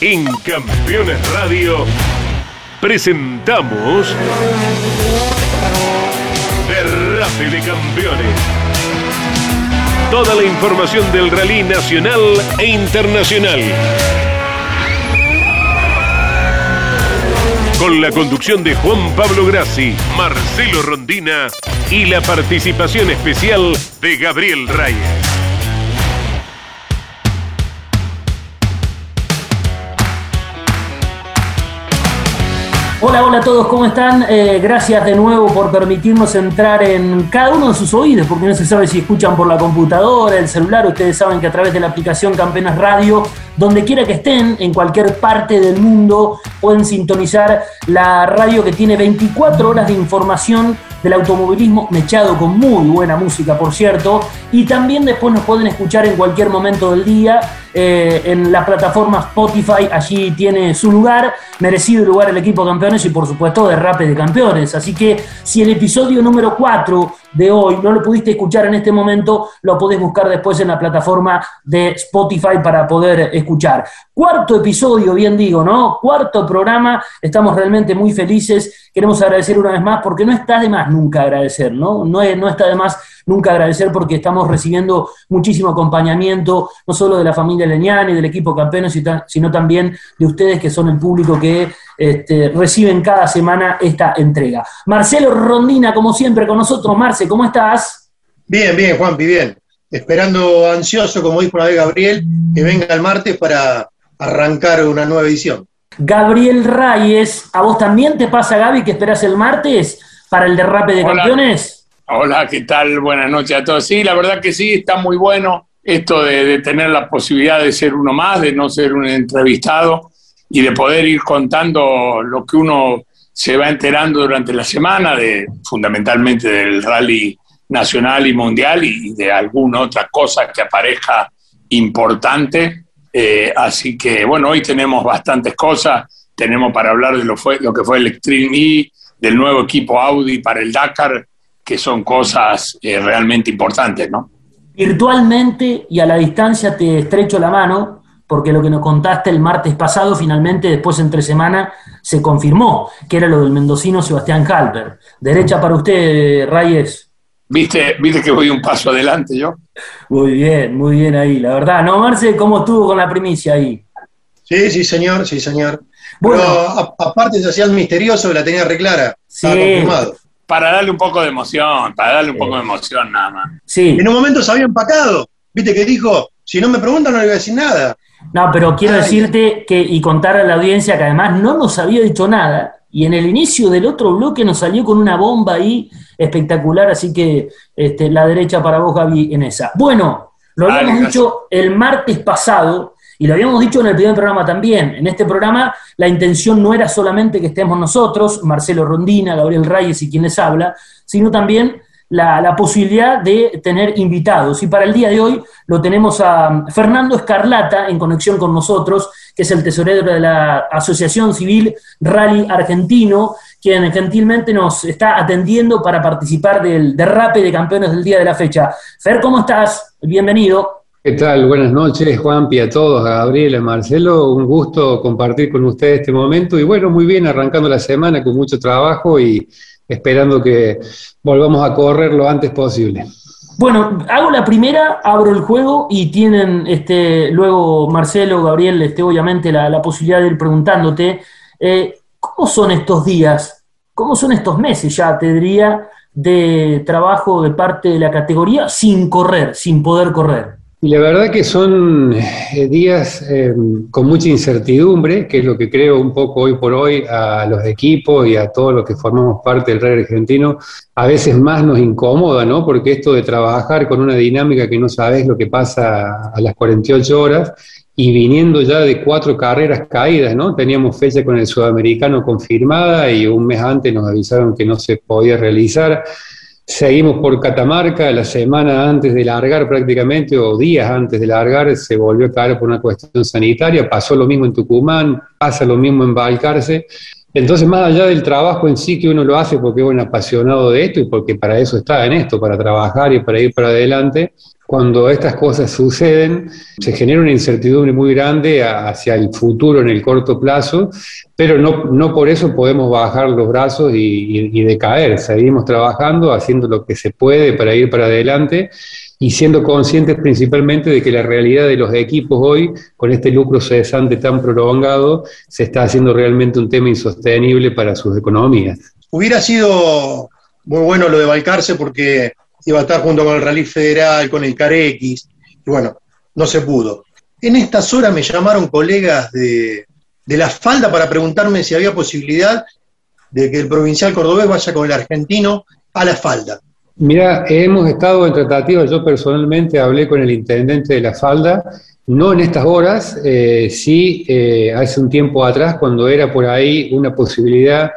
En Campeones Radio presentamos Derrape de Campeones. Toda la información del rally nacional e internacional. Con la conducción de Juan Pablo Grassi, Marcelo Rondina y la participación especial de Gabriel Reyes. Hola, hola a todos, ¿cómo están? Eh, gracias de nuevo por permitirnos entrar en cada uno de sus oídos, porque no se sabe si escuchan por la computadora, el celular. Ustedes saben que a través de la aplicación Campeones Radio, donde quiera que estén, en cualquier parte del mundo, pueden sintonizar la radio que tiene 24 horas de información del automovilismo mechado con muy buena música, por cierto. Y también después nos pueden escuchar en cualquier momento del día eh, en la plataforma Spotify. Allí tiene su lugar, merecido lugar el equipo campeones y por supuesto de Rape de Campeones. Así que si el episodio número 4 de hoy no lo pudiste escuchar en este momento, lo podés buscar después en la plataforma de Spotify para poder escuchar. Cuarto episodio, bien digo, ¿no? Cuarto programa, estamos realmente muy felices. Queremos agradecer una vez más porque no está de más nunca agradecer, ¿no? No, no está de más nunca agradecer porque estamos recibiendo muchísimo acompañamiento, no solo de la familia Leñani, del equipo campeón, sino también de ustedes que son el público que este, reciben cada semana esta entrega. Marcelo Rondina, como siempre, con nosotros. Marce, ¿cómo estás? Bien, bien, Juanpi, bien. Esperando ansioso, como dijo una vez Gabriel, que venga el martes para arrancar una nueva edición. Gabriel Reyes, ¿a vos también te pasa, Gaby, que esperas el martes para el derrape de campeones? Hola, ¿qué tal? Buenas noches a todos. Sí, la verdad que sí, está muy bueno esto de tener la posibilidad de ser uno más, de no ser un entrevistado y de poder ir contando lo que uno se va enterando durante la semana, de, fundamentalmente del rally nacional y mundial y de alguna otra cosa que aparezca importante. Eh, así que bueno, hoy tenemos bastantes cosas. Tenemos para hablar de lo, fue, lo que fue el Extreme E, del nuevo equipo Audi para el Dakar, que son cosas eh, realmente importantes, ¿no? Virtualmente y a la distancia te estrecho la mano porque lo que nos contaste el martes pasado, finalmente después entre semana se confirmó que era lo del mendocino Sebastián Halper. Derecha para usted, Reyes. ¿Viste, ¿Viste que voy un paso adelante yo? Muy bien, muy bien ahí, la verdad. ¿No, Marce, cómo estuvo con la primicia ahí? Sí, sí, señor, sí, señor. Bueno, aparte se hacía el misterioso, la tenía reclara. Sí. confirmado. Para darle un poco de emoción, para darle un poco de emoción nada más. Sí. En un momento se había empacado. ¿Viste que dijo? Si no me preguntan no le voy a decir nada. No, pero quiero decirte que, y contar a la audiencia que además no nos había dicho nada, y en el inicio del otro bloque nos salió con una bomba ahí espectacular, así que este, la derecha para vos, Gaby, en esa. Bueno, lo habíamos dicho el martes pasado, y lo habíamos dicho en el primer programa también. En este programa la intención no era solamente que estemos nosotros, Marcelo Rondina, Gabriel Reyes y quien les habla, sino también la, posibilidad de tener invitados. Y para el día de hoy lo tenemos a Fernando Escarlata en conexión con nosotros, que es el tesorero de la Asociación Civil Rally Argentino, quien gentilmente nos está atendiendo para participar del derrape de campeones del día de la fecha. Fer, ¿cómo estás? Bienvenido. ¿Qué tal? Buenas noches, Juanpi, a todos, a Gabriel, a Marcelo. Un gusto compartir con ustedes este momento. Y bueno, muy bien, arrancando la semana con mucho trabajo y esperando que volvamos a correr lo antes posible. Bueno, hago la primera, abro el juego y tienen este, luego Marcelo, Gabriel, este, obviamente la, posibilidad de ir preguntándote, eh, ¿cómo son estos días? ¿Cómo son estos meses ya, te diría, de trabajo de parte de la categoría sin correr, sin poder correr? Y la verdad que son eh, días eh, con mucha incertidumbre, que es lo que creo un poco hoy por hoy a los equipos y a todos los que formamos parte del rey argentino, a veces más nos incomoda, ¿no? Porque esto de trabajar con una dinámica que no sabes lo que pasa a las 48 horas y viniendo ya de cuatro carreras caídas, ¿no? Teníamos fecha con el sudamericano confirmada y un mes antes nos avisaron que no se podía realizar. Seguimos por Catamarca, la semana antes de largar prácticamente, o días antes de largar, se volvió a caer por una cuestión sanitaria, pasó lo mismo en Tucumán, pasa lo mismo en Balcarce. Entonces, más allá del trabajo en sí que uno lo hace porque es un apasionado de esto y porque para eso está en esto, para trabajar y para ir para adelante, cuando estas cosas suceden, se genera una incertidumbre muy grande hacia el futuro en el corto plazo, pero no, no por eso podemos bajar los brazos y, y decaer. Seguimos trabajando, haciendo lo que se puede para ir para adelante y siendo conscientes principalmente de que la realidad de los equipos hoy, con este lucro cesante tan prolongado, se está haciendo realmente un tema insostenible para sus economías. Hubiera sido muy bueno lo de Balcarce porque iba a estar junto con el Rally Federal, con el CARX, y bueno, no se pudo. En estas horas me llamaron colegas de, de la falda para preguntarme si había posibilidad de que el provincial cordobés vaya con el argentino a la falda. Mira, hemos estado en tratativas, yo personalmente hablé con el intendente de la falda, no en estas horas, eh, sí eh, hace un tiempo atrás, cuando era por ahí una posibilidad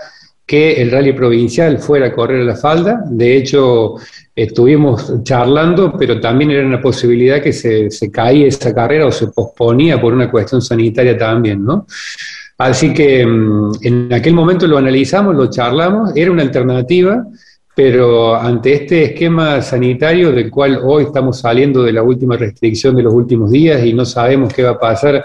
que el rally provincial fuera a correr a la falda. De hecho, estuvimos charlando, pero también era una posibilidad que se, se caía esa carrera o se posponía por una cuestión sanitaria también, ¿no? Así que mm, en aquel momento lo analizamos, lo charlamos, era una alternativa pero ante este esquema sanitario del cual hoy estamos saliendo de la última restricción de los últimos días y no sabemos qué va a pasar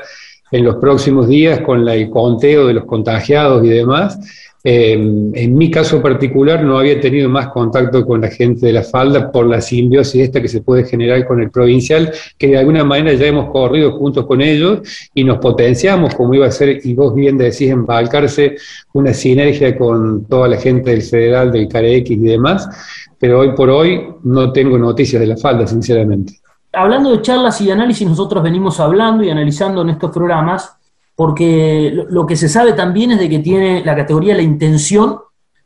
en los próximos días con el conteo de los contagiados y demás, eh, en mi caso particular no había tenido más contacto con la gente de la falda por la simbiosis esta que se puede generar con el provincial, que de alguna manera ya hemos corrido juntos con ellos y nos potenciamos, como iba a ser, y vos bien decís, embalcarse una sinergia con toda la gente del federal, del CAREX y demás, pero hoy por hoy no tengo noticias de la falda, sinceramente. Hablando de charlas y de análisis, nosotros venimos hablando y analizando en estos programas porque lo que se sabe también es de que tiene la categoría la intención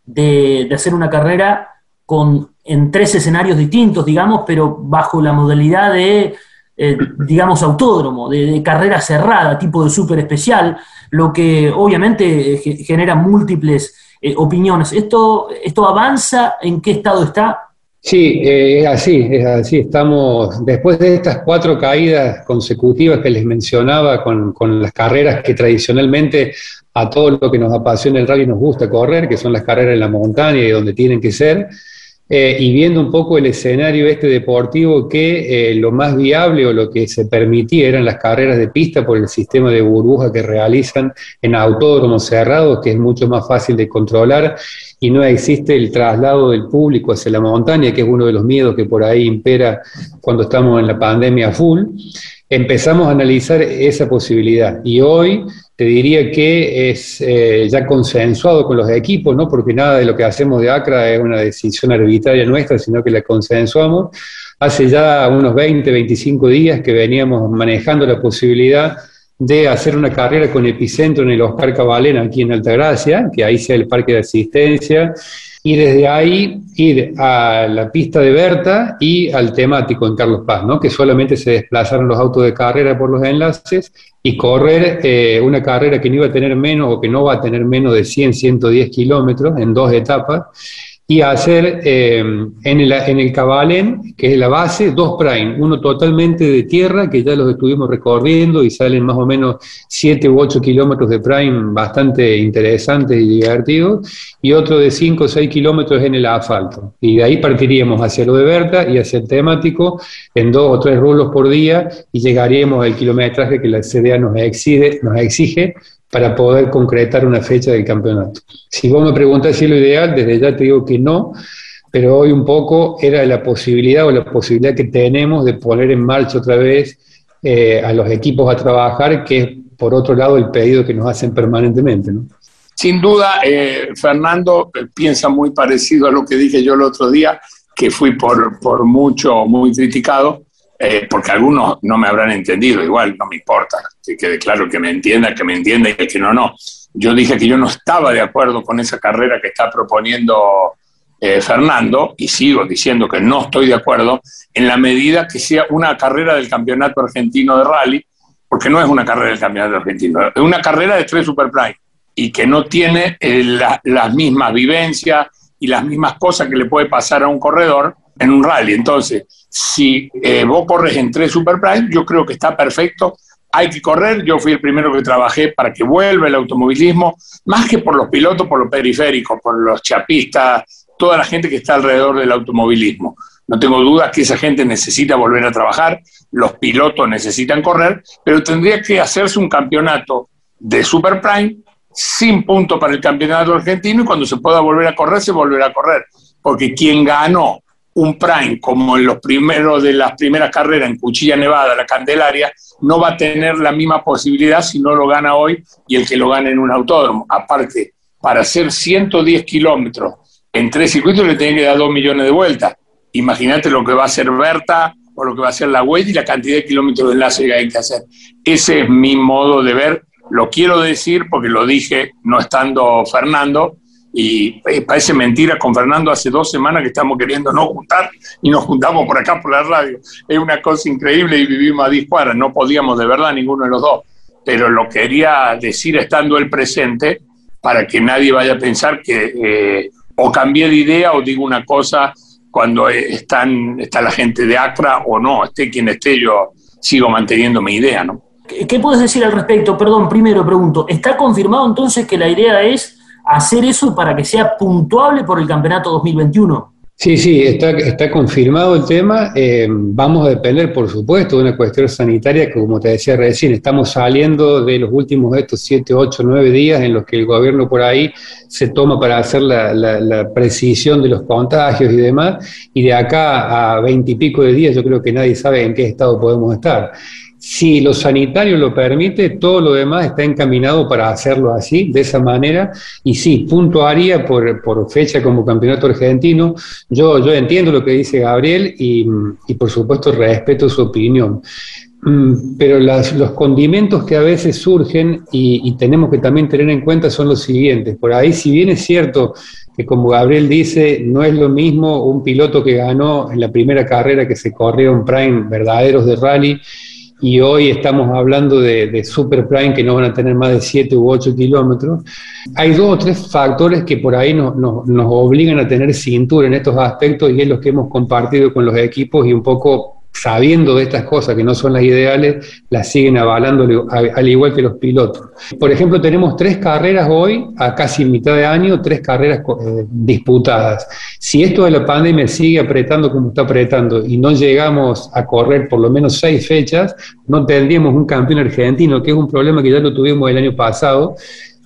de, hacer una carrera con, en tres escenarios distintos, digamos, pero bajo la modalidad de, eh, digamos, autódromo, de, carrera cerrada, tipo de súper especial, lo que obviamente eh, genera múltiples eh, opiniones. ¿Esto, ¿Esto avanza? ¿En qué estado está? Sí, es así, así. Estamos, después de estas cuatro caídas consecutivas que les mencionaba con, con, las carreras que tradicionalmente a todo lo que nos apasiona el rally nos gusta correr, que son las carreras en la montaña y donde tienen que ser, eh, y viendo un poco el escenario este deportivo que eh, lo más viable o lo que se permitía eran las carreras de pista por el sistema de burbuja que realizan en autódromos cerrados, que es mucho más fácil de controlar y no existe el traslado del público hacia la montaña, que es uno de los miedos que por ahí impera cuando estamos en la pandemia full. Empezamos a analizar esa posibilidad y hoy te diría que es eh, ya consensuado con los equipos, ¿no? porque nada de lo que hacemos de ACRA es una decisión arbitraria nuestra, sino que la consensuamos. Hace ya unos 20, 25 días que veníamos manejando la posibilidad de hacer una carrera con epicentro en el Oscar Cabalena, aquí en Altagracia, que ahí sea el parque de asistencia, y desde ahí ir a la pista de Berta y al temático en Carlos Paz, ¿no? que solamente se desplazaron los autos de carrera por los enlaces y correr eh, una carrera que no iba a tener menos o que no va a tener menos de 100, 110 kilómetros en dos etapas y hacer eh, en, el, en el Cabalén, que es la base, dos prime, uno totalmente de tierra, que ya los estuvimos recorriendo y salen más o menos 7 u 8 kilómetros de prime bastante interesantes y divertidos, y otro de 5 o 6 kilómetros en el asfalto. Y de ahí partiríamos hacia lo de Berta y hacia el temático en dos o tres rulos por día y llegaríamos al kilometraje que la CDA nos exige, nos exige para poder concretar una fecha del campeonato. Si vos me preguntás si es lo ideal, desde ya te digo que no, pero hoy un poco era la posibilidad o la posibilidad que tenemos de poner en marcha otra vez eh, a los equipos a trabajar, que es por otro lado el pedido que nos hacen permanentemente. Sin duda, eh, Fernando eh, piensa muy parecido a lo que dije yo el otro día, que fui por, por mucho muy criticado, eh, porque algunos no me habrán entendido, igual no me importa, que quede claro que me entienda, que me entienda y que no, no. Yo dije que yo no estaba de acuerdo con esa carrera que está proponiendo eh, Fernando, y sigo diciendo que no estoy de acuerdo, en la medida que sea una carrera del Campeonato Argentino de Rally, porque no es una carrera del Campeonato Argentino, es una carrera de tres Superprime, y que no tiene eh, las mismas vivencias y las mismas cosas que le puede pasar a un corredor en un rally. Entonces, si eh, vos corres en tres Super Prime, yo creo que está perfecto. Hay que correr. Yo fui el primero que trabajé para que vuelva el automovilismo, más que por los pilotos, por los periféricos, por los chapistas, toda la gente que está alrededor del automovilismo. No tengo dudas que esa gente necesita volver a trabajar, los pilotos necesitan correr, pero tendría que hacerse un campeonato de Super Prime sin punto para el campeonato argentino y cuando se pueda volver a correr, se volverá a correr. Porque quien ganó un Prime como en los primeros de las primeras carreras en Cuchilla Nevada, la Candelaria, no va a tener la misma posibilidad si no lo gana hoy y el que lo gane en un autódromo. Aparte, para hacer 110 kilómetros en tres circuitos le tiene que dar dos millones de vueltas. Imagínate lo que va a hacer Berta o lo que va a hacer la huella y la cantidad de kilómetros de enlace que hay que hacer. Ese es mi modo de ver. Lo quiero decir porque lo dije no estando Fernando, y eh, parece mentira, con Fernando hace dos semanas que estamos queriendo no juntar y nos juntamos por acá por la radio. Es una cosa increíble y vivimos a 10 cuadras, no podíamos de verdad ninguno de los dos, pero lo quería decir estando el presente para que nadie vaya a pensar que eh, o cambié de idea o digo una cosa cuando están, está la gente de Acra o no, esté quien esté, yo sigo manteniendo mi idea, ¿no? ¿Qué puedes decir al respecto? Perdón, primero pregunto, ¿está confirmado entonces que la idea es hacer eso para que sea puntuable por el campeonato 2021. Sí, sí, está, confirmado el tema. Eh, vamos a depender, por supuesto, de una cuestión sanitaria que, como te decía recién, estamos saliendo de los últimos estos 7, 8, 9 días en los que el gobierno por ahí se toma para hacer la, la, precisión de los contagios y demás, y de acá a 20 y pico de días yo creo que nadie sabe en qué estado podemos estar. Si lo sanitario lo permite, todo lo demás está encaminado para hacerlo así, de esa manera, y sí, puntuaría por, por fecha como campeonato argentino. Yo, entiendo lo que dice Gabriel y, por supuesto respeto su opinión. Mm, pero los condimentos que a veces surgen y, y, tenemos que también tener en cuenta son los siguientes. Por ahí, si bien es cierto que como Gabriel dice, no es lo mismo un piloto que ganó en la primera carrera que se corrió en Prime verdaderos de rally y hoy estamos hablando de, super prime que no van a tener más de 7 u 8 kilómetros. Hay dos o tres factores que por ahí nos, obligan a tener cintura en estos aspectos y es lo que hemos compartido con los equipos y un poco sabiendo de estas cosas que no son las ideales, las siguen avalando al igual que los pilotos. Por ejemplo, tenemos tres carreras hoy, a casi mitad de año, tres carreras eh, disputadas. Si esto de la pandemia sigue apretando como está apretando y no llegamos a correr por lo menos seis fechas, no tendríamos un campeón argentino, que es un problema que ya lo tuvimos el año pasado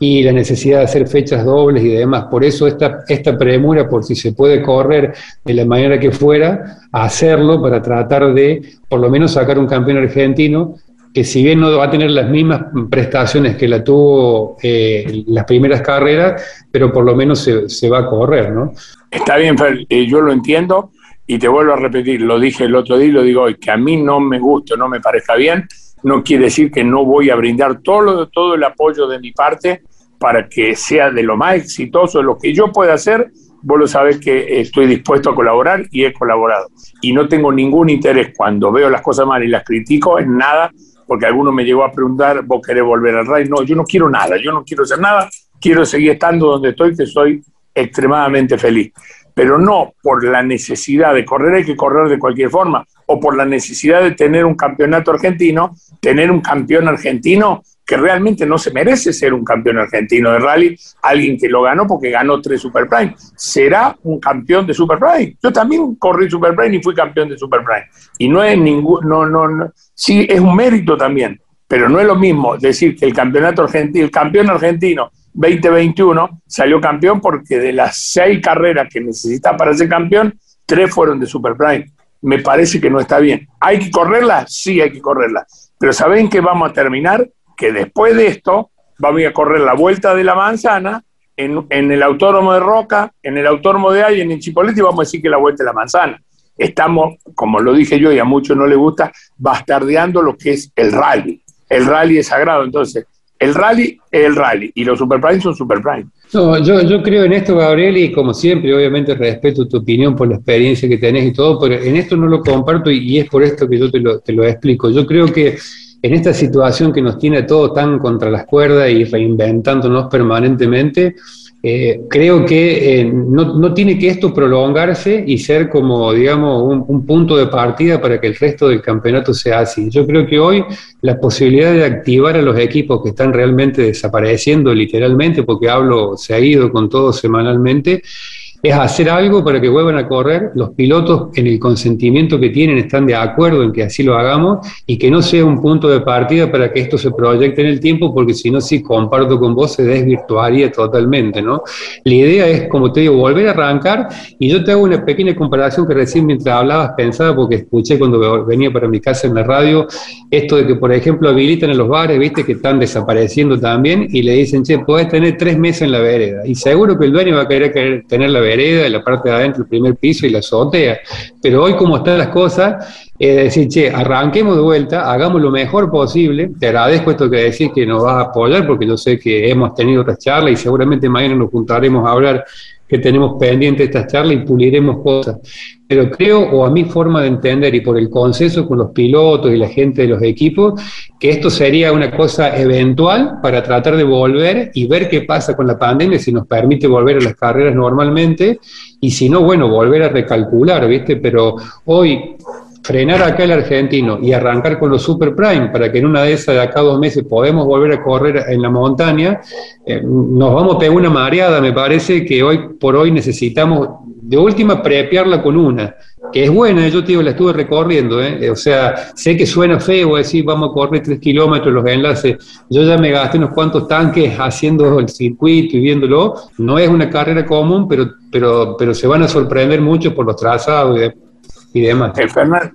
y la necesidad de hacer fechas dobles y demás. Por eso esta, esta premura, por si se puede correr de la manera que fuera, hacerlo para tratar de por lo menos sacar un campeón argentino que si bien no va a tener las mismas prestaciones que la tuvo eh, las primeras carreras, pero por lo menos se, se, va a correr, ¿no? Está bien, Fer, eh, yo lo entiendo y te vuelvo a repetir, lo dije el otro día y lo digo hoy, que a mí no me gusta, no me parezca bien, no quiere decir que no voy a brindar todo, todo el apoyo de mi parte para que sea de lo más exitoso, lo que yo pueda hacer, vos lo sabés que estoy dispuesto a colaborar y he colaborado. Y no tengo ningún interés cuando veo las cosas mal y las critico en nada, porque alguno me llegó a preguntar, vos querés volver al RAI. No, yo no quiero nada, yo no quiero hacer nada, quiero seguir estando donde estoy, que soy extremadamente feliz. Pero no por la necesidad de correr, hay que correr de cualquier forma, o por la necesidad de tener un campeonato argentino, tener un campeón argentino que realmente no se merece ser un campeón argentino de rally, alguien que lo ganó porque ganó tres Super Prime. Será un campeón de Super Prime. Yo también corrí Super Prime y fui campeón de Super Prime. Y no es ningún, no, no, no, sí, es un mérito también, pero no es lo mismo decir que el campeonato argentino, el campeón argentino 2021 salió campeón porque de las seis carreras que necesita para ser campeón, tres fueron de Super Prime. Me parece que no está bien. ¿Hay que correrla? Sí, hay que correrla. Pero ¿saben que vamos a terminar? Que después de esto vamos a correr la vuelta de la manzana en, el autódromo de Roca, en el autódromo de Ay, en el Chipolete, y vamos a decir que la vuelta de la manzana. Estamos, como lo dije yo y a muchos no les gusta, bastardeando lo que es el rally. El rally es sagrado, entonces, el rally es el rally y los Super Prime son Super Prime. No, yo, yo creo en esto, Gabriel, y como siempre, obviamente respeto tu opinión por la experiencia que tenés y todo, pero en esto no lo comparto y, y es por esto que yo te lo, te lo explico. Yo creo que en esta situación que nos tiene todo tan contra las cuerdas y reinventándonos permanentemente, eh, creo que eh, no, no, tiene que esto prolongarse y ser como, digamos, un, punto de partida para que el resto del campeonato sea así. Yo creo que hoy la posibilidad de activar a los equipos que están realmente desapareciendo literalmente, porque hablo, se ha ido con todo semanalmente, es hacer algo para que vuelvan a correr. Los pilotos en el consentimiento que tienen están de acuerdo en que así lo hagamos y que no sea un punto de partida para que esto se proyecte en el tiempo, porque si no, si comparto con vos, se desvirtuaría totalmente, ¿no? La idea es, como te digo, volver a arrancar y yo te hago una pequeña comparación que recién mientras hablabas pensaba, porque escuché cuando venía para mi casa en la radio, esto de que, por ejemplo, habilitan en los bares, viste, que están desapareciendo también y le dicen, che, podés tener tres meses en la vereda. Y seguro que el dueño va a querer tener la vereda, la parte de adentro, el primer piso y la azotea. Pero hoy, como están las cosas, es decir, che, arranquemos de vuelta, hagamos lo mejor posible. Te agradezco esto que decís que nos vas a apoyar, porque yo sé que hemos tenido otras charlas y seguramente mañana nos juntaremos a hablar que tenemos pendiente esta charla y puliremos cosas. Pero creo, o a mi forma de entender y por el consenso con los pilotos y la gente de los equipos, que esto sería una cosa eventual para tratar de volver y ver qué pasa con la pandemia, si nos permite volver a las carreras normalmente, y si no, bueno, volver a recalcular, ¿viste? Pero hoy frenar acá el argentino y arrancar con los super prime para que en una de esas de acá dos meses podemos volver a correr en la montaña, eh, nos vamos a pegar una mareada, me parece que hoy por hoy necesitamos de última prepiarla con una, que es buena, yo te digo, la estuve recorriendo, ¿eh? o sea, sé que suena feo decir vamos a correr tres kilómetros los enlaces, yo ya me gasté unos cuantos tanques haciendo el circuito y viéndolo, no es una carrera común, pero, pero, pero se van a sorprender mucho por los trazados y demás. Eh,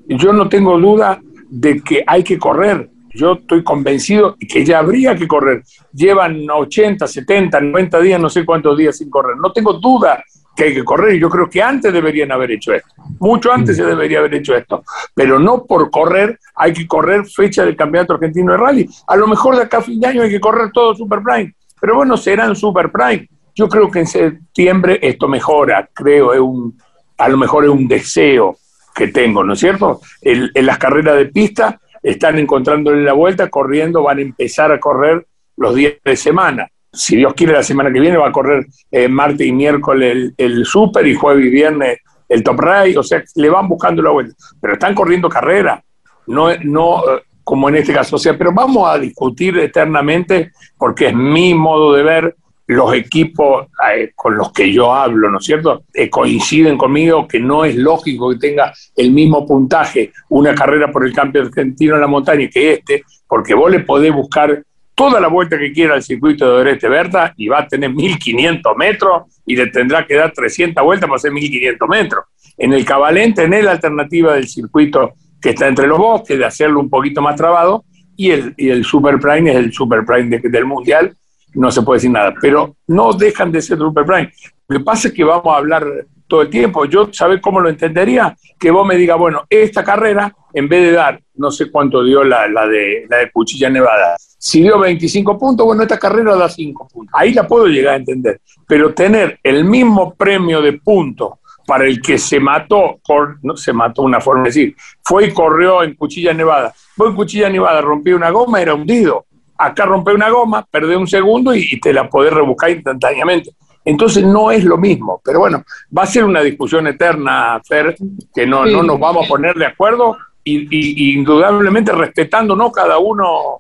yo no tengo duda de que hay que correr. Yo estoy convencido que ya habría que correr. Llevan 80, 70, 90 días, no sé cuántos días sin correr. No tengo duda que hay que correr y yo creo que antes deberían haber hecho esto. Mucho antes se debería haber hecho esto. Pero no por correr hay que correr fecha del Campeonato Argentino de Rally. A lo mejor de acá a fin de año hay que correr todo Super Prime. Pero bueno, serán Super Prime. Yo creo que en septiembre esto mejora, creo, es un, a lo mejor es un deseo que tengo, ¿no es cierto? en las carreras de pista están encontrándole la vuelta, corriendo, van a empezar a correr los días de semana. Si Dios quiere, la semana que viene va a correr eh, martes y miércoles el, Super y jueves y viernes el Top Race, o sea, le van buscando la vuelta, pero están corriendo carrera, no, no como en este caso, o sea, pero vamos a discutir eternamente, porque es mi modo de ver, los equipos eh, con los que yo hablo, ¿no es cierto?, eh, coinciden conmigo que no es lógico que tenga el mismo puntaje una carrera por el campeonato argentino en la montaña que este, porque vos le podés buscar toda la vuelta que quiera al circuito de Oreste Berta y va a tener 1500 metros y le tendrá que dar 300 vueltas para hacer 1500 metros. En el Cabalén tenés la alternativa del circuito que está entre los bosques, de hacerlo un poquito más trabado, y el, y el Super Prime es el Super Prime del Mundial, no se puede decir nada, pero no dejan de ser Super Prime. Lo que pasa es que vamos a hablar todo el tiempo. Yo, ¿sabes cómo lo entendería? Que vos me digas, bueno, esta carrera, en vez de dar, no sé cuánto dio la, la, de, la de Cuchilla Nevada, si dio 25 puntos, bueno, esta carrera da 5 puntos. Ahí la puedo llegar a entender. Pero tener el mismo premio de puntos para el que se mató, no se mató una forma de decir, fue y corrió en Cuchilla Nevada. Fue en Cuchilla Nevada, rompió una goma, era hundido acá rompe una goma, perde un segundo y, te la podés rebuscar instantáneamente. Entonces no es lo mismo, pero bueno, va a ser una discusión eterna, Fer, que no, no nos vamos a poner de acuerdo y, indudablemente respetándonos cada uno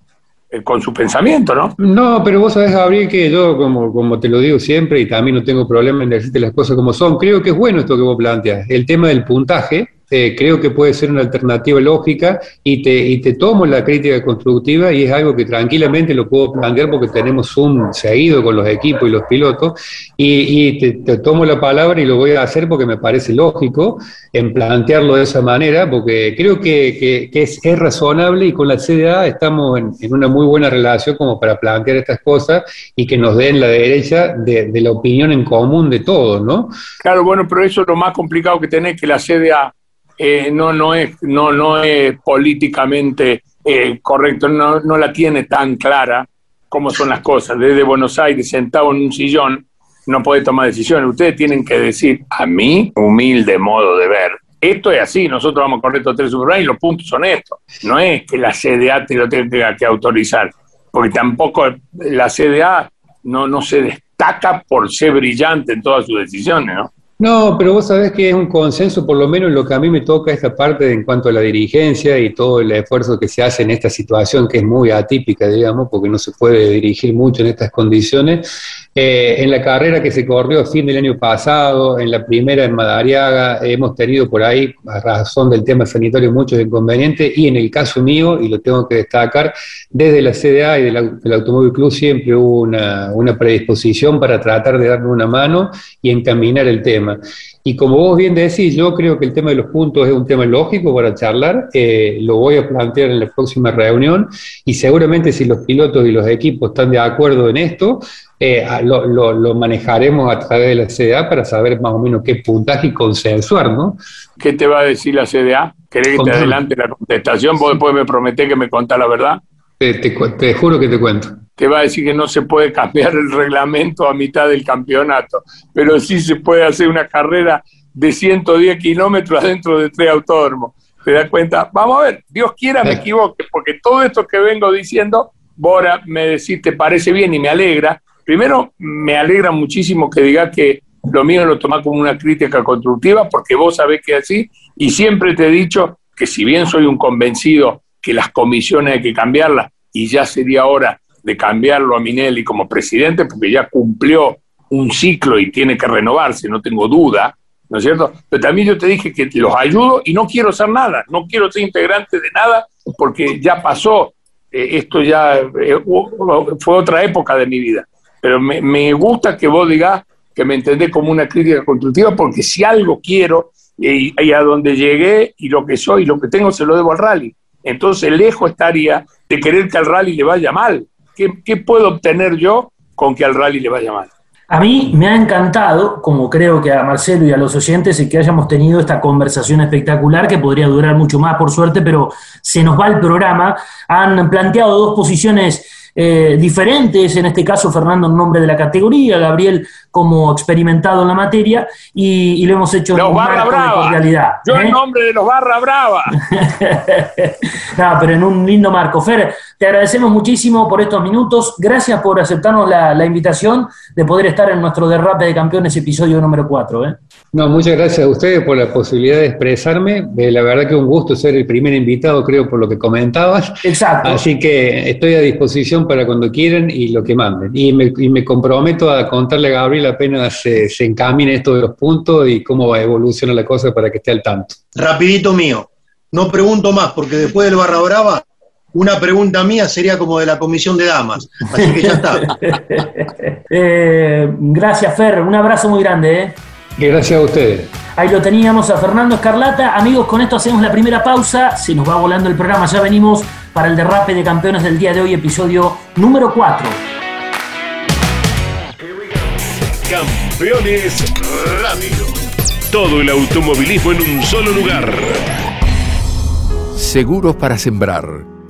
con su pensamiento, ¿no? No, pero vos sabés, Gabriel, que yo, como, como te lo digo siempre, y también no tengo problema en decirte las cosas como son, creo que es bueno esto que vos planteas, el tema del puntaje, eh, creo que puede ser una alternativa lógica y te, y te tomo la crítica constructiva y es algo que tranquilamente lo puedo plantear porque tenemos un seguido con los equipos y los pilotos y, te, tomo la palabra y lo voy a hacer porque me parece lógico en plantearlo de esa manera porque creo que, es, razonable y con la CDA estamos en, una muy buena relación como para plantear estas cosas y que nos den la derecha de, de la opinión en común de todos, ¿no? Claro, bueno, pero eso es lo más complicado que tenés que la CDA eh, no, no, es, no, no es políticamente eh, correcto, no, no la tiene tan clara como son las cosas. Desde Buenos Aires, sentado en un sillón, no puede tomar decisiones. Ustedes tienen que decir, a mí, humilde modo de ver, esto es así, nosotros vamos a correr estos tres Super y los puntos son estos. No es que la CDA te lo tenga que autorizar, porque tampoco la CDA no, no se destaca por ser brillante en todas sus decisiones, ¿no? No, pero vos sabés que es un consenso, por lo menos en lo que a mí me toca esta parte en cuanto a la dirigencia y todo el esfuerzo que se hace en esta situación que es muy atípica, digamos, porque no se puede dirigir mucho en estas condiciones. Eh, en la carrera que se corrió a fin del año pasado, en la primera en Madariaga, hemos tenido por ahí, a razón del tema sanitario, muchos inconvenientes y en el caso mío, y lo tengo que destacar, desde la CDA y del, Automóvil Club siempre hubo una, una predisposición para tratar de darle una mano y encaminar el tema. Y como vos bien decís, yo creo que el tema de los puntos es un tema lógico para charlar, eh, lo voy a plantear en la próxima reunión y seguramente si los pilotos y los equipos están de acuerdo en esto, eh, lo, manejaremos a través de la CDA para saber más o menos qué puntaje y consensuar, ¿no? ¿Qué te va a decir la CDA? ¿Querés que te adelante la contestación? Vos después me prometés que me contás la verdad. Te juro que te cuento te va a decir que no se puede cambiar el reglamento a mitad del campeonato, pero sí se puede hacer una carrera de 110 kilómetros adentro de tres autódromos. ¿Te das cuenta? Vamos a ver, Dios quiera me equivoque, porque todo esto que vengo diciendo, Bora, me decís, te parece bien y me alegra. Primero, me alegra muchísimo que digas que lo mío lo tomás como una crítica constructiva, porque vos sabés que es así, y siempre te he dicho que si bien soy un convencido que las comisiones hay que cambiarlas, y ya sería hora de cambiarlo a Minelli como presidente porque ya cumplió un ciclo y tiene que renovarse, no tengo duda, ¿no es cierto? Pero también yo te dije que los ayudo y no quiero hacer nada, no quiero ser integrante de nada porque ya pasó, eh, esto ya eh, fue otra época de mi vida. Pero me, gusta que vos digas que me entendés como una crítica constructiva porque si algo quiero y, y a donde llegué y lo que soy y lo que tengo se lo debo al rally. Entonces lejos estaría de querer que al rally le vaya mal ¿Qué, puedo obtener yo con que al rally le vaya mal? A mí me ha encantado, como creo que a Marcelo y a los oyentes, que hayamos tenido esta conversación espectacular que podría durar mucho más, por suerte, pero se nos va el programa. Han planteado dos posiciones eh, diferentes, en este caso Fernando en nombre de la categoría, Gabriel como experimentado en la materia, y, lo hemos hecho en un barra brava. Yo en ¿eh? nombre de los Barra Brava. no, pero en un lindo marco. Fer, te agradecemos muchísimo por estos minutos. Gracias por aceptarnos la, invitación de poder estar en nuestro Derrape de Campeones episodio número 4. ¿eh? No, muchas gracias a ustedes por la posibilidad de expresarme. la verdad que un gusto ser el primer invitado, creo, por lo que comentabas. Exacto. Así que estoy a disposición para cuando quieran y lo que manden. Y me, comprometo a contarle a Gabriel apenas se, se, encamine esto de los puntos y cómo va a evolucionar la cosa para que esté al tanto. Rapidito mío, no pregunto más porque después del Barra Brava una pregunta mía sería como de la comisión de damas. Así que ya está. Eh, gracias, Fer. Un abrazo muy grande. ¿eh? Gracias a ustedes. Ahí lo teníamos a Fernando Escarlata. Amigos, con esto hacemos la primera pausa. Se nos va volando el programa. Ya venimos para el derrape de campeones del día de hoy, episodio número 4. Campeones Radio. Todo el automovilismo en un solo lugar. Seguros para sembrar,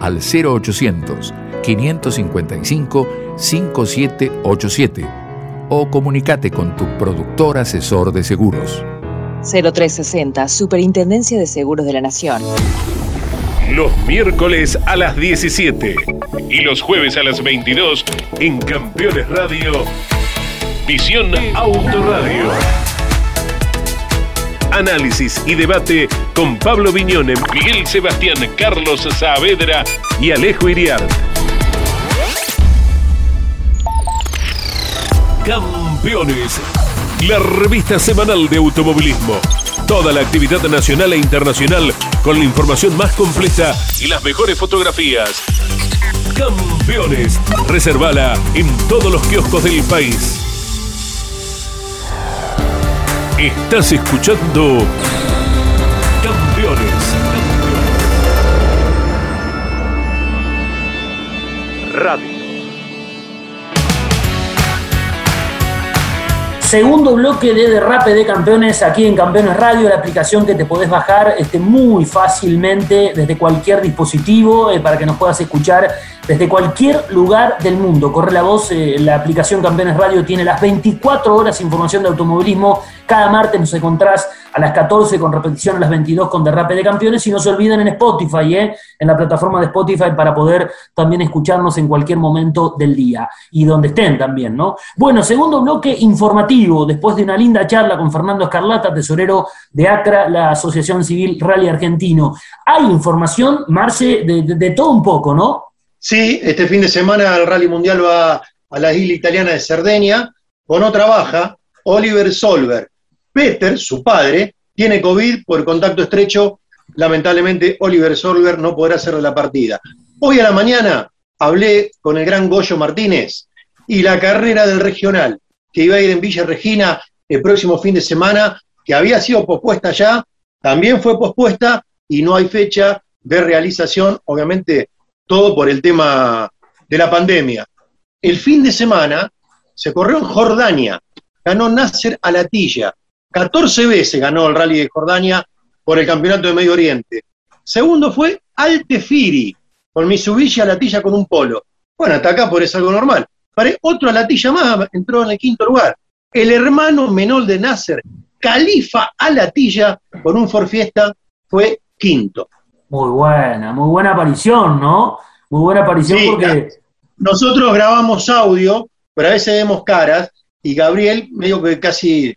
al 0800 555 5787 o comunícate con tu productor asesor de seguros. 0360, Superintendencia de Seguros de la Nación. Los miércoles a las 17 y los jueves a las 22 en Campeones Radio, Visión Autoradio. Análisis y debate con Pablo Viñones, Miguel Sebastián, Carlos Saavedra y Alejo Iriart. Campeones, la revista semanal de automovilismo. Toda la actividad nacional e internacional con la información más completa y las mejores fotografías. Campeones, reservala en todos los kioscos del país. Estás escuchando Campeones. Radio. Segundo bloque de Derrape de Campeones aquí en Campeones Radio, la aplicación que te podés bajar este, muy fácilmente desde cualquier dispositivo eh, para que nos puedas escuchar desde cualquier lugar del mundo. Corre la voz, eh, la aplicación Campeones Radio tiene las 24 horas información de automovilismo. Cada martes nos encontrás a las 14 con repetición a las 22 con Derrape de Campeones y no se olviden en Spotify, eh, en la plataforma de Spotify para poder también escucharnos en cualquier momento del día y donde estén también, ¿no? Bueno, segundo bloque informativo, después de una linda charla con Fernando Escarlata, tesorero de ACRA, la Asociación Civil Rally Argentino. Hay información, Marce, de todo un poco, ¿no? Sí, este fin de semana el Rally Mundial va a la isla italiana de Cerdeña con otra baja, Oliver Solver. Peter, su padre, tiene COVID por contacto estrecho. Lamentablemente, Oliver Solver no podrá hacer la partida. Hoy a la mañana hablé con el gran Goyo Martínez y la carrera del regional, que iba a ir en Villa Regina el próximo fin de semana, que había sido pospuesta ya, también fue pospuesta y no hay fecha de realización. Obviamente, todo por el tema de la pandemia. El fin de semana se corrió en Jordania, ganó Nasser Alatilla, 14 veces ganó el rally de Jordania por el campeonato de Medio Oriente. Segundo fue Altefiri, con Mitsubishi Alatilla con un polo. Bueno, hasta acá por eso algo normal. Para otro Alatilla más entró en el quinto lugar. El hermano menor de Nasser, Califa Alatilla, con un Ford Fiesta, fue quinto. Muy buena, muy buena aparición, ¿no? Muy buena aparición porque... Nosotros grabamos audio, pero a veces vemos caras, y Gabriel medio que casi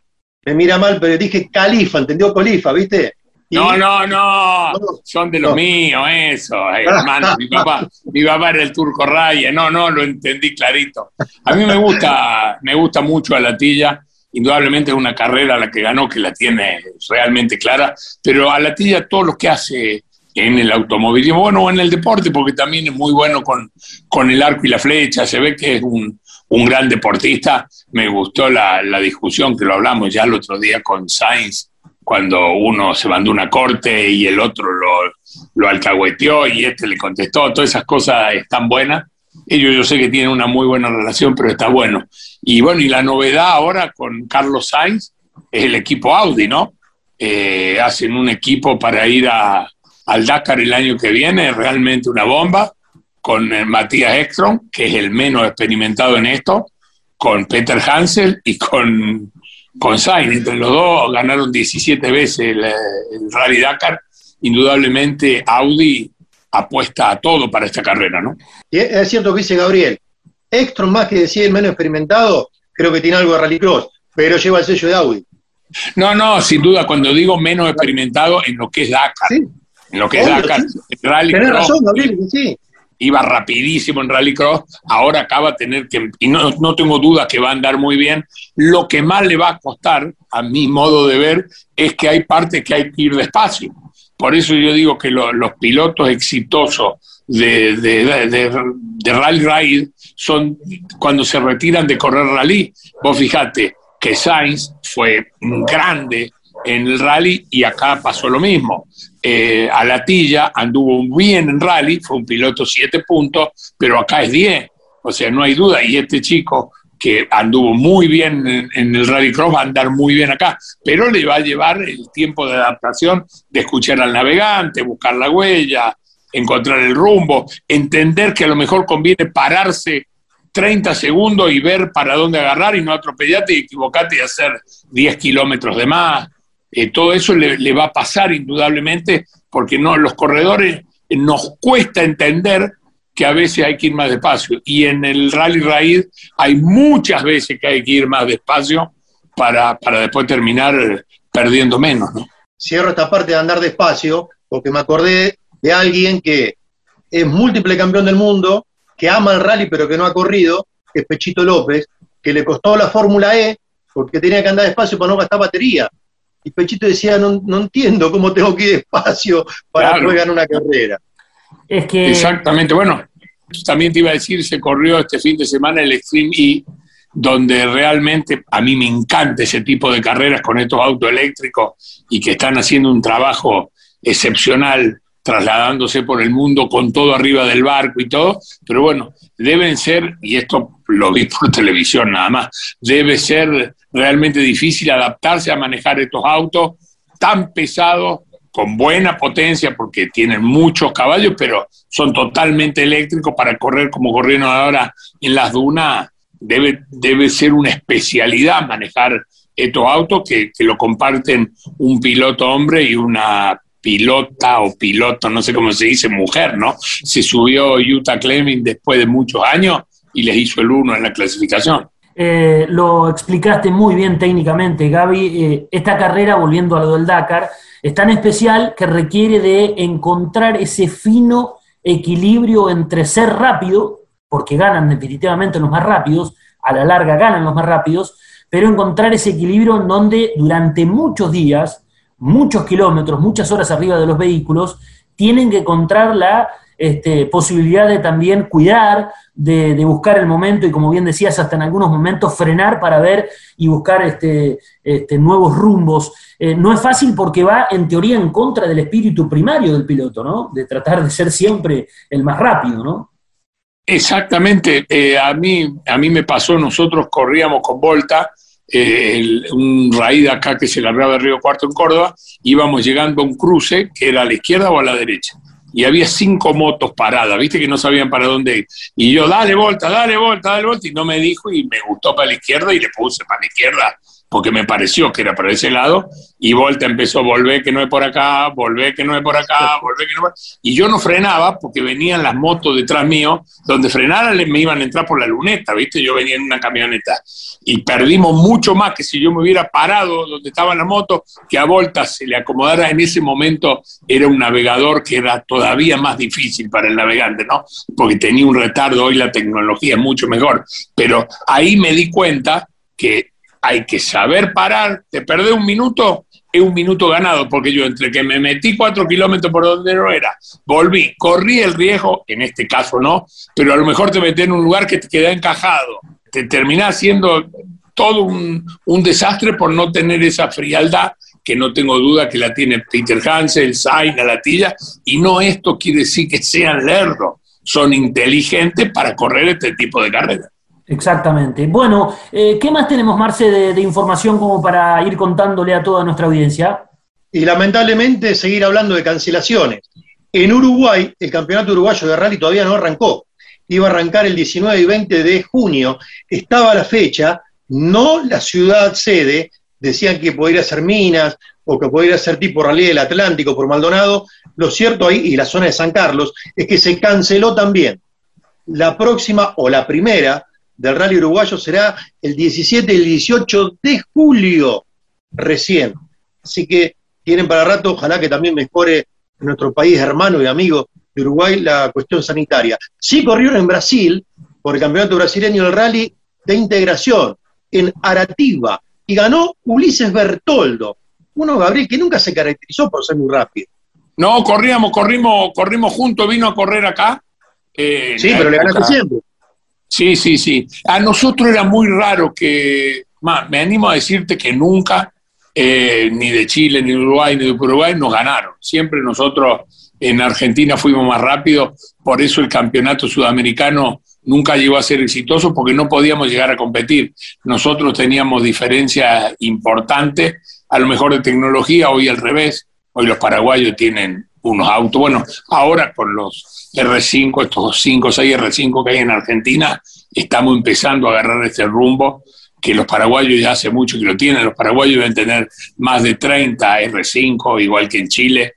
me mira mal, pero dije califa, ¿entendió? Califa, ¿viste? no, no, no, son de los míos, eso, hermano. mi, papá, mi papá era el turco Raya, no, no, lo entendí clarito. A mí me gusta, me gusta mucho a Latilla, indudablemente es una carrera la que ganó, que la tiene realmente clara, pero a Latilla todo lo que hace en el automovilismo, bueno, en el deporte, porque también es muy bueno con, con el arco y la flecha, se ve que es un, un gran deportista. Me gustó la, la, discusión que lo hablamos ya el otro día con Sainz, cuando uno se mandó una corte y el otro lo, lo alcahueteó y este le contestó, todas esas cosas están buenas. Ellos yo sé que tienen una muy buena relación, pero está bueno. Y bueno, y la novedad ahora con Carlos Sainz es el equipo Audi, ¿no? Eh, hacen un equipo para ir a, al Dakar el año que viene, realmente una bomba, con eh, Matías Ekstrom, que es el menos experimentado en esto, con Peter Hansel y con, con Sainz. Entre los dos ganaron 17 veces el, Rally Dakar. Indudablemente Audi apuesta a todo para esta carrera, ¿no? Y es cierto que dice Gabriel, Ekstrom más que decir el menos experimentado, creo que tiene algo de rallycross, pero lleva el sello de Audi. No, no, sin duda, cuando digo menos experimentado en lo que es Dakar. ¿Sí? en lo que es Dakar, Rally Iba rapidísimo en Rallycross, ahora acaba de tener que, y no, no tengo duda que va a andar muy bien. Lo que más le va a costar, a mi modo de ver, es que hay partes que hay que ir despacio. Por eso yo digo que los pilotos exitosos de, de, de, Rally Ride son cuando se retiran de correr rally. Vos fijate que Sainz fue grande en el rally y acá pasó lo mismo eh, a Latilla anduvo bien en rally, fue un piloto 7 puntos, pero acá es 10, o sea, no hay duda. Y este chico que anduvo muy bien en, el rallycross va a andar muy bien acá, pero le va a llevar el tiempo de adaptación de escuchar al navegante, buscar la huella, encontrar el rumbo, entender que a lo mejor conviene pararse 30 segundos y ver para dónde agarrar y no atropellarte y equivocarte y hacer 10 kilómetros de más. Eh, todo eso le, va a pasar indudablemente porque no, los corredores eh, nos cuesta entender que a veces hay que ir más despacio. Y en el rally raid hay muchas veces que hay que ir más despacio para, para después terminar perdiendo menos. ¿no? Cierro esta parte de andar despacio porque me acordé de alguien que es múltiple campeón del mundo, que ama el rally pero que no ha corrido, que es Pechito López, que le costó la Fórmula E porque tenía que andar despacio para no gastar batería. Y Pechito decía, no, entiendo cómo tengo que ir despacio para claro. ganar una carrera. Es que... Exactamente, bueno, también te iba a decir, se corrió este fin de semana el Extreme E, donde realmente a mí me encanta ese tipo de carreras con estos autos eléctricos y que están haciendo un trabajo excepcional trasladándose por el mundo con todo arriba del barco y todo, pero bueno, deben ser, y esto lo vi por televisión nada más. Debe ser realmente difícil adaptarse a manejar estos autos tan pesados, con buena potencia, porque tienen muchos caballos, pero son totalmente eléctricos para correr como corrieron ahora en las dunas. Debe, debe ser una especialidad manejar estos autos que, que lo comparten un piloto hombre y una pilota o piloto, no sé cómo se dice, mujer, ¿no? Se subió Utah Cleming después de muchos años y les hizo el uno en la clasificación. Eh, lo explicaste muy bien técnicamente, Gaby. Eh, esta carrera, volviendo a lo del Dakar, es tan especial que requiere de encontrar ese fino equilibrio entre ser rápido, porque ganan definitivamente los más rápidos, a la larga ganan los más rápidos, pero encontrar ese equilibrio en donde durante muchos días, muchos kilómetros, muchas horas arriba de los vehículos, tienen que encontrar la este, posibilidad de también cuidar, de, buscar el momento y como bien decías, hasta en algunos momentos frenar para ver y buscar este, este, nuevos rumbos. Eh, no es fácil porque va en teoría en contra del espíritu primario del piloto, ¿no? De tratar de ser siempre el más rápido, ¿no? Exactamente, eh, a, mí, a mí me pasó, nosotros corríamos con Volta, eh, un raíz acá que se largaba de Río Cuarto en Córdoba, íbamos llegando a un cruce que era a la izquierda o a la derecha y había cinco motos paradas, viste que no sabían para dónde ir. Y yo, dale vuelta, dale vuelta, dale vuelta, y no me dijo, y me gustó para la izquierda y le puse para la izquierda porque me pareció que era para ese lado, y Volta empezó a volver que no es por acá, volver que no es por acá, volver que no es Y yo no frenaba porque venían las motos detrás mío, donde frenara me iban a entrar por la luneta, ¿viste? Yo venía en una camioneta. Y perdimos mucho más que si yo me hubiera parado donde estaba la moto, que a Volta se le acomodara en ese momento, era un navegador que era todavía más difícil para el navegante, ¿no? Porque tenía un retardo, hoy la tecnología es mucho mejor. Pero ahí me di cuenta que hay que saber parar, te perdés un minuto, es un minuto ganado, porque yo entre que me metí cuatro kilómetros por donde no era, volví, corrí el riesgo, en este caso no, pero a lo mejor te metés en un lugar que te queda encajado, te terminás siendo todo un, desastre por no tener esa frialdad que no tengo duda que la tiene Peter Hansel, Sainz, la latilla, y no esto quiere decir que sean lerdos, son inteligentes para correr este tipo de carreras. Exactamente. Bueno, eh, ¿qué más tenemos, Marce, de, información como para ir contándole a toda nuestra audiencia? Y lamentablemente seguir hablando de cancelaciones. En Uruguay, el campeonato uruguayo de rally todavía no arrancó. Iba a arrancar el 19 y 20 de junio. Estaba la fecha, no la ciudad sede. Decían que podría ser Minas o que podría ser tipo Rally del Atlántico por Maldonado. Lo cierto ahí, y la zona de San Carlos, es que se canceló también. La próxima o la primera del rally uruguayo será el 17 y el 18 de julio, recién. Así que tienen para rato, ojalá que también mejore en nuestro país hermano y amigo de Uruguay la cuestión sanitaria. Sí corrieron en Brasil, por el campeonato brasileño del rally de integración, en Arativa, y ganó Ulises Bertoldo, uno Gabriel que nunca se caracterizó por ser muy rápido. No, corríamos, corrimos, corrimos juntos, vino a correr acá. Eh, sí, pero le ganaste siempre. Sí, sí, sí. A nosotros era muy raro que, me animo a decirte que nunca, eh, ni de Chile, ni de Uruguay, ni de Uruguay, nos ganaron. Siempre nosotros en Argentina fuimos más rápidos, por eso el campeonato sudamericano nunca llegó a ser exitoso porque no podíamos llegar a competir. Nosotros teníamos diferencias importantes, a lo mejor de tecnología, hoy al revés, hoy los paraguayos tienen unos autos, bueno, ahora con los R5, estos 5 o 6 R5 que hay en Argentina, estamos empezando a agarrar este rumbo que los paraguayos ya hace mucho que lo tienen, los paraguayos deben tener más de 30 R5, igual que en Chile.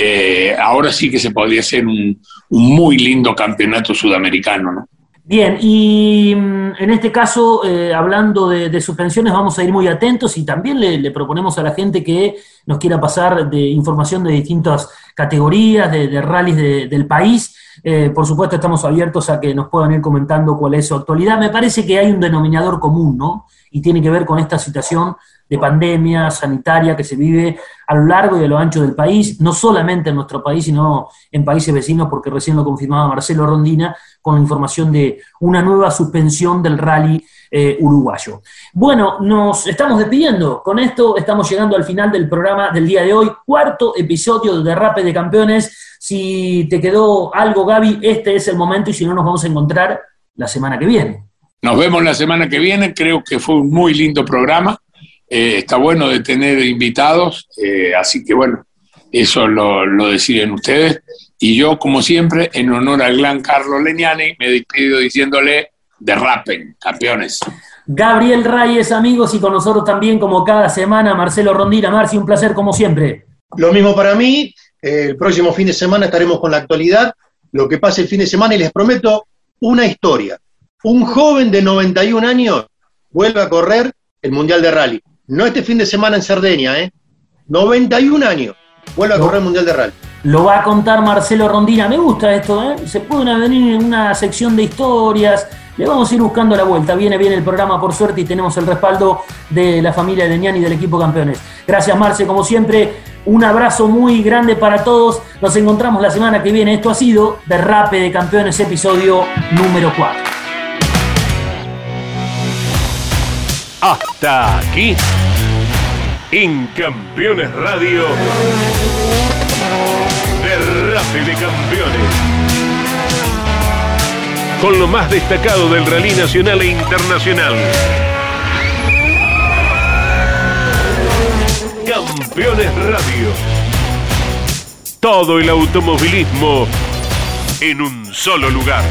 Eh, ahora sí que se podría hacer un, un muy lindo campeonato sudamericano, ¿no? Bien, y mm, en este caso, eh, hablando de, suspensiones, vamos a ir muy atentos y también le, proponemos a la gente que nos quiera pasar de información de distintas categorías, de, de rallies del país. Eh, por supuesto, estamos abiertos a que nos puedan ir comentando cuál es su actualidad. Me parece que hay un denominador común, ¿no? Y tiene que ver con esta situación de pandemia sanitaria que se vive a lo largo y a lo ancho del país, no solamente en nuestro país, sino en países vecinos, porque recién lo confirmaba Marcelo Rondina con la información de una nueva suspensión del rally eh, uruguayo. Bueno, nos estamos despidiendo. Con esto estamos llegando al final del programa del día de hoy, cuarto episodio de Derrape de Campeones. Si te quedó algo, Gaby, este es el momento y si no, nos vamos a encontrar la semana que viene. Nos vemos la semana que viene, creo que fue un muy lindo programa. Eh, está bueno de tener invitados, eh, así que bueno, eso lo, lo, deciden ustedes. Y yo, como siempre, en honor al gran Carlos Leniani, me despido diciéndole derrapen, campeones. Gabriel Reyes, amigos, y con nosotros también, como cada semana, Marcelo Rondina. Marci, un placer como siempre. Lo mismo para mí. el próximo fin de semana estaremos con la actualidad, lo que pasa el fin de semana, y les prometo una historia. Un joven de 91 años vuelve a correr el Mundial de Rally. No este fin de semana en Cerdeña, ¿eh? 91 años. Vuelve a correr el Mundial de Rally. Lo va a contar Marcelo Rondina. Me gusta esto, ¿eh? Se pueden venir en una sección de historias. Le vamos a ir buscando la vuelta. Viene bien el programa, por suerte, y tenemos el respaldo de la familia de Ñani y del equipo campeones. Gracias, Marce, como siempre. Un abrazo muy grande para todos. Nos encontramos la semana que viene. Esto ha sido Derrape de Campeones, episodio número 4. Hasta aquí. En Campeones Radio. Derrape de Campeones. Con lo más destacado del rally nacional e internacional. Campeones Radio. Todo el automovilismo en un solo lugar.